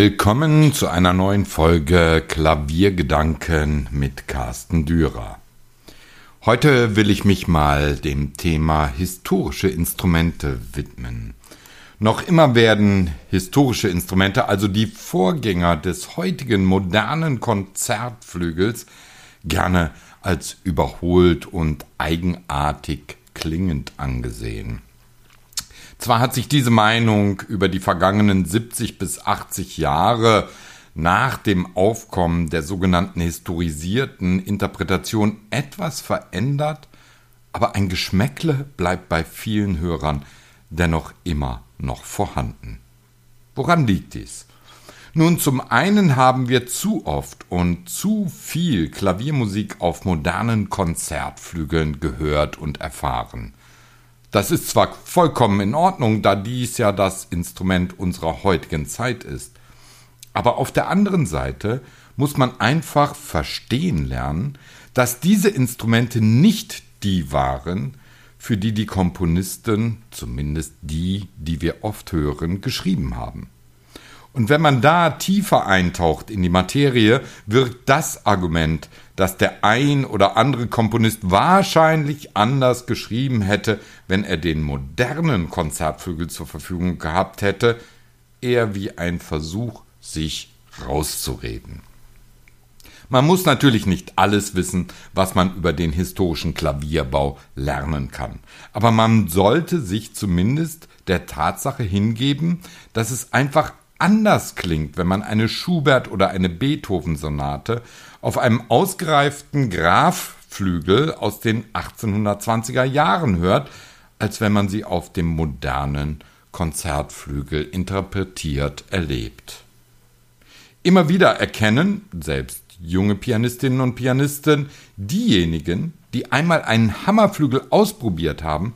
Willkommen zu einer neuen Folge Klaviergedanken mit Carsten Dürer. Heute will ich mich mal dem Thema historische Instrumente widmen. Noch immer werden historische Instrumente, also die Vorgänger des heutigen modernen Konzertflügels, gerne als überholt und eigenartig klingend angesehen. Zwar hat sich diese Meinung über die vergangenen 70 bis 80 Jahre nach dem Aufkommen der sogenannten historisierten Interpretation etwas verändert, aber ein Geschmäckle bleibt bei vielen Hörern dennoch immer noch vorhanden. Woran liegt dies? Nun, zum einen haben wir zu oft und zu viel Klaviermusik auf modernen Konzertflügeln gehört und erfahren. Das ist zwar vollkommen in Ordnung, da dies ja das Instrument unserer heutigen Zeit ist, aber auf der anderen Seite muss man einfach verstehen lernen, dass diese Instrumente nicht die waren, für die die Komponisten, zumindest die, die wir oft hören, geschrieben haben. Und wenn man da tiefer eintaucht in die Materie, wirkt das Argument, dass der ein oder andere Komponist wahrscheinlich anders geschrieben hätte, wenn er den modernen Konzertflügel zur Verfügung gehabt hätte, eher wie ein Versuch, sich rauszureden. Man muss natürlich nicht alles wissen, was man über den historischen Klavierbau lernen kann, aber man sollte sich zumindest der Tatsache hingeben, dass es einfach anders klingt, wenn man eine Schubert- oder eine Beethoven-Sonate auf einem ausgereiften Grafflügel aus den 1820er Jahren hört, als wenn man sie auf dem modernen Konzertflügel interpretiert erlebt. Immer wieder erkennen, selbst junge Pianistinnen und Pianisten, diejenigen, die einmal einen Hammerflügel ausprobiert haben,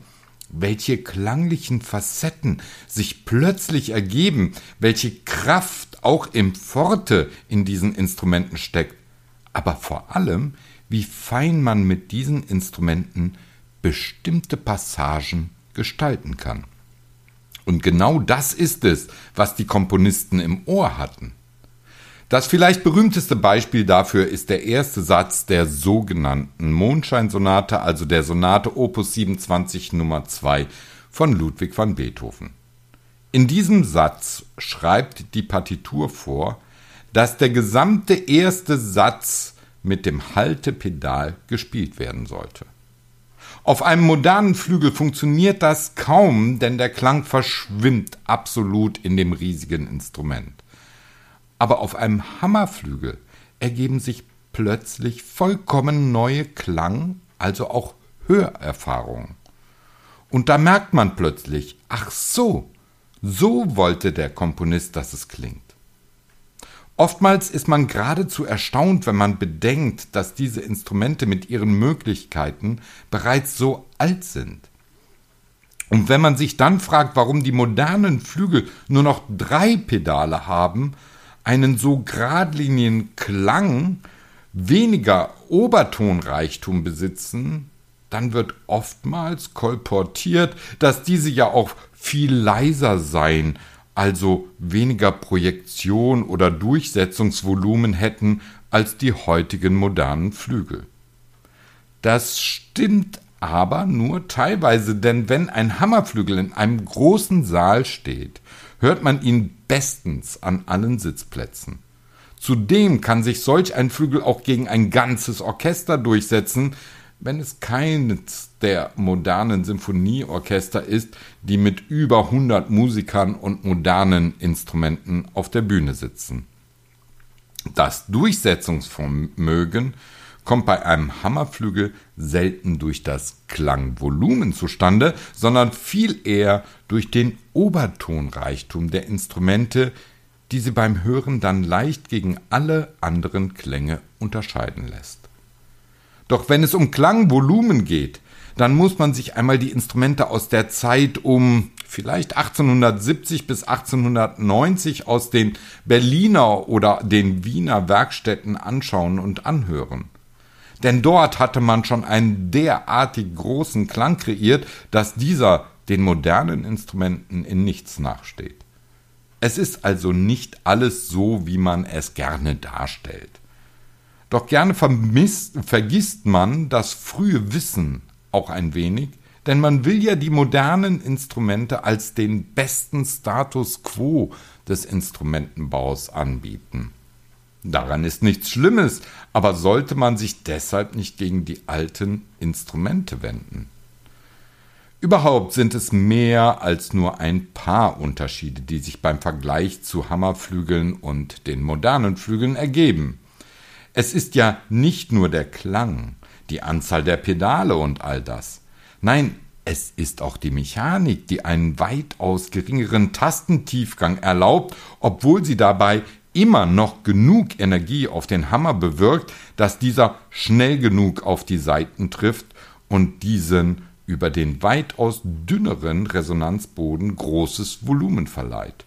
welche klanglichen Facetten sich plötzlich ergeben, welche Kraft auch im Forte in diesen Instrumenten steckt, aber vor allem, wie fein man mit diesen Instrumenten bestimmte Passagen gestalten kann. Und genau das ist es, was die Komponisten im Ohr hatten. Das vielleicht berühmteste Beispiel dafür ist der erste Satz der sogenannten Mondscheinsonate, also der Sonate Opus 27 Nummer 2 von Ludwig van Beethoven. In diesem Satz schreibt die Partitur vor, dass der gesamte erste Satz mit dem Haltepedal gespielt werden sollte. Auf einem modernen Flügel funktioniert das kaum, denn der Klang verschwimmt absolut in dem riesigen Instrument aber auf einem Hammerflügel ergeben sich plötzlich vollkommen neue Klang, also auch Hörerfahrungen. Und da merkt man plötzlich, ach so, so wollte der Komponist, dass es klingt. Oftmals ist man geradezu erstaunt, wenn man bedenkt, dass diese Instrumente mit ihren Möglichkeiten bereits so alt sind. Und wenn man sich dann fragt, warum die modernen Flügel nur noch drei Pedale haben, einen so geradlinigen Klang, weniger Obertonreichtum besitzen, dann wird oftmals kolportiert, dass diese ja auch viel leiser seien, also weniger Projektion oder Durchsetzungsvolumen hätten als die heutigen modernen Flügel. Das stimmt aber nur teilweise, denn wenn ein Hammerflügel in einem großen Saal steht, hört man ihn bestens an allen Sitzplätzen. Zudem kann sich solch ein Flügel auch gegen ein ganzes Orchester durchsetzen, wenn es keines der modernen Sinfonieorchester ist, die mit über 100 Musikern und modernen Instrumenten auf der Bühne sitzen. Das Durchsetzungsvermögen kommt bei einem Hammerflügel selten durch das Klangvolumen zustande, sondern viel eher durch den Obertonreichtum der Instrumente, die sie beim Hören dann leicht gegen alle anderen Klänge unterscheiden lässt. Doch wenn es um Klangvolumen geht, dann muss man sich einmal die Instrumente aus der Zeit um vielleicht 1870 bis 1890 aus den Berliner oder den Wiener Werkstätten anschauen und anhören denn dort hatte man schon einen derartig großen Klang kreiert, dass dieser den modernen Instrumenten in nichts nachsteht. Es ist also nicht alles so, wie man es gerne darstellt. Doch gerne vermisst, vergisst man das frühe Wissen auch ein wenig, denn man will ja die modernen Instrumente als den besten Status quo des Instrumentenbaus anbieten. Daran ist nichts Schlimmes, aber sollte man sich deshalb nicht gegen die alten Instrumente wenden? Überhaupt sind es mehr als nur ein paar Unterschiede, die sich beim Vergleich zu Hammerflügeln und den modernen Flügeln ergeben. Es ist ja nicht nur der Klang, die Anzahl der Pedale und all das. Nein, es ist auch die Mechanik, die einen weitaus geringeren Tastentiefgang erlaubt, obwohl sie dabei immer noch genug Energie auf den Hammer bewirkt, dass dieser schnell genug auf die Saiten trifft und diesen über den weitaus dünneren Resonanzboden großes Volumen verleiht.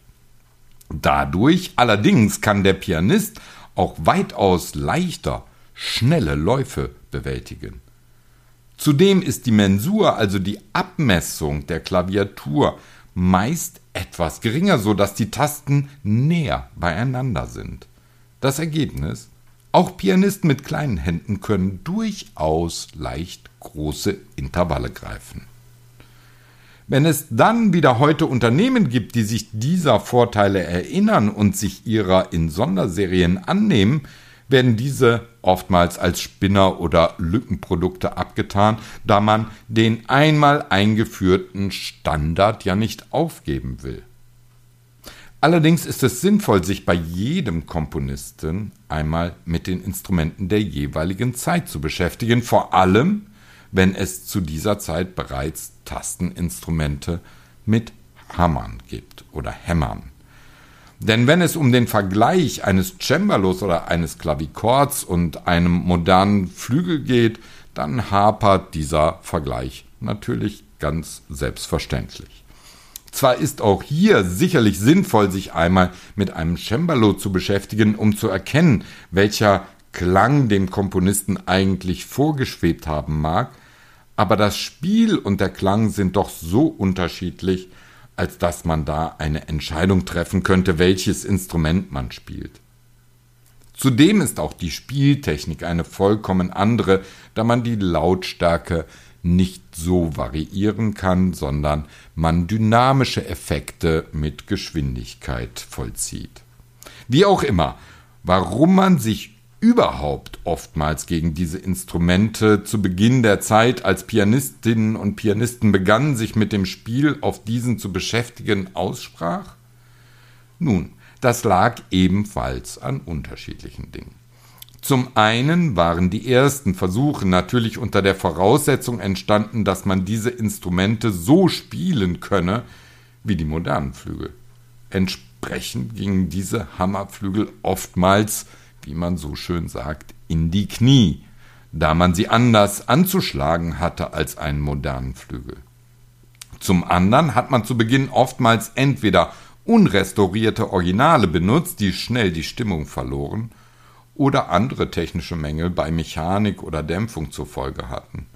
Dadurch allerdings kann der Pianist auch weitaus leichter schnelle Läufe bewältigen. Zudem ist die Mensur, also die Abmessung der Klaviatur, meist etwas geringer, so dass die Tasten näher beieinander sind. Das Ergebnis? Auch Pianisten mit kleinen Händen können durchaus leicht große Intervalle greifen. Wenn es dann wieder heute Unternehmen gibt, die sich dieser Vorteile erinnern und sich ihrer in Sonderserien annehmen, werden diese oftmals als Spinner oder Lückenprodukte abgetan, da man den einmal eingeführten Standard ja nicht aufgeben will. Allerdings ist es sinnvoll, sich bei jedem Komponisten einmal mit den Instrumenten der jeweiligen Zeit zu beschäftigen, vor allem wenn es zu dieser Zeit bereits Tasteninstrumente mit Hammern gibt oder Hämmern. Denn wenn es um den Vergleich eines Cembalos oder eines Klavichords und einem modernen Flügel geht, dann hapert dieser Vergleich natürlich ganz selbstverständlich. Zwar ist auch hier sicherlich sinnvoll, sich einmal mit einem Cembalo zu beschäftigen, um zu erkennen, welcher Klang dem Komponisten eigentlich vorgeschwebt haben mag, aber das Spiel und der Klang sind doch so unterschiedlich, als dass man da eine Entscheidung treffen könnte, welches Instrument man spielt. Zudem ist auch die Spieltechnik eine vollkommen andere, da man die Lautstärke nicht so variieren kann, sondern man dynamische Effekte mit Geschwindigkeit vollzieht. Wie auch immer, warum man sich überhaupt oftmals gegen diese Instrumente zu Beginn der Zeit, als Pianistinnen und Pianisten begannen, sich mit dem Spiel auf diesen zu beschäftigen, aussprach? Nun, das lag ebenfalls an unterschiedlichen Dingen. Zum einen waren die ersten Versuche natürlich unter der Voraussetzung entstanden, dass man diese Instrumente so spielen könne wie die modernen Flügel. Entsprechend gingen diese Hammerflügel oftmals wie man so schön sagt, in die Knie, da man sie anders anzuschlagen hatte als einen modernen Flügel. Zum anderen hat man zu Beginn oftmals entweder unrestaurierte Originale benutzt, die schnell die Stimmung verloren, oder andere technische Mängel bei Mechanik oder Dämpfung zur Folge hatten.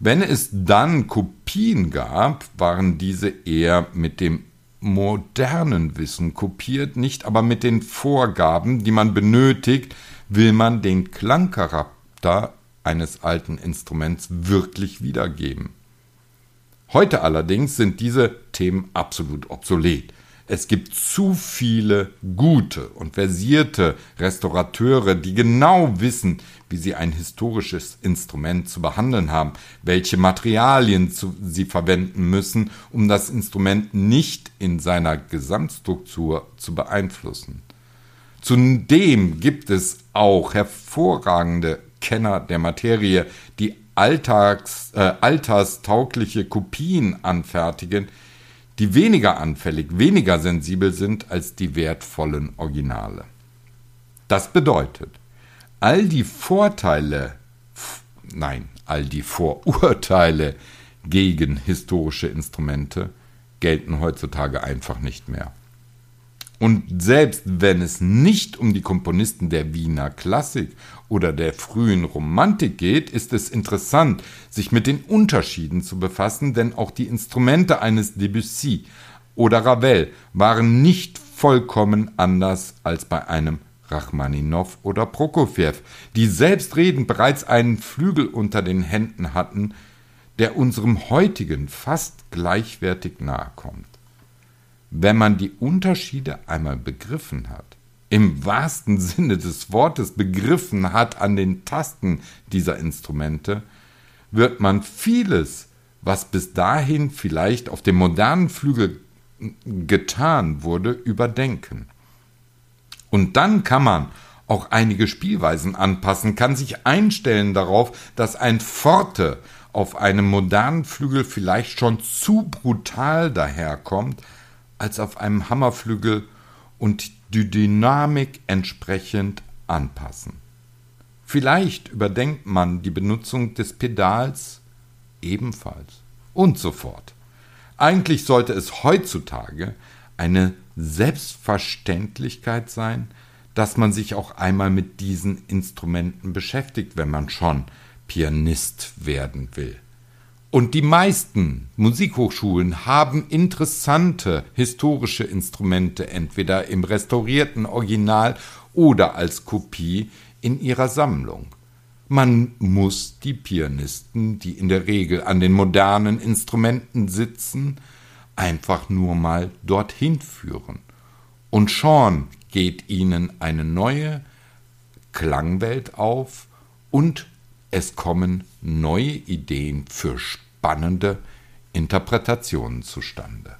Wenn es dann Kopien gab, waren diese eher mit dem modernen Wissen kopiert, nicht aber mit den Vorgaben, die man benötigt, will man den Klangcharakter eines alten Instruments wirklich wiedergeben. Heute allerdings sind diese Themen absolut obsolet. Es gibt zu viele gute und versierte Restaurateure, die genau wissen, wie sie ein historisches Instrument zu behandeln haben, welche Materialien zu, sie verwenden müssen, um das Instrument nicht in seiner Gesamtstruktur zu beeinflussen. Zudem gibt es auch hervorragende Kenner der Materie, die alltags, äh, alterstaugliche Kopien anfertigen, die weniger anfällig, weniger sensibel sind als die wertvollen Originale. Das bedeutet, all die Vorteile, nein, all die Vorurteile gegen historische Instrumente gelten heutzutage einfach nicht mehr. Und selbst wenn es nicht um die Komponisten der Wiener Klassik oder der frühen Romantik geht, ist es interessant, sich mit den Unterschieden zu befassen, denn auch die Instrumente eines Debussy, oder Ravel waren nicht vollkommen anders als bei einem Rachmaninow oder Prokofjew, die selbstredend bereits einen Flügel unter den Händen hatten, der unserem heutigen fast gleichwertig nahe kommt. Wenn man die Unterschiede einmal begriffen hat, im wahrsten Sinne des Wortes begriffen hat an den Tasten dieser Instrumente, wird man vieles, was bis dahin vielleicht auf dem modernen Flügel getan wurde, überdenken. Und dann kann man auch einige Spielweisen anpassen, kann sich einstellen darauf, dass ein Forte auf einem modernen Flügel vielleicht schon zu brutal daherkommt, als auf einem Hammerflügel und die Dynamik entsprechend anpassen. Vielleicht überdenkt man die Benutzung des Pedals ebenfalls und so fort. Eigentlich sollte es heutzutage eine Selbstverständlichkeit sein, dass man sich auch einmal mit diesen Instrumenten beschäftigt, wenn man schon Pianist werden will. Und die meisten Musikhochschulen haben interessante historische Instrumente entweder im restaurierten Original oder als Kopie in ihrer Sammlung. Man muss die Pianisten, die in der Regel an den modernen Instrumenten sitzen, einfach nur mal dorthin führen. Und schon geht ihnen eine neue Klangwelt auf und es kommen neue Ideen für spannende Interpretationen zustande.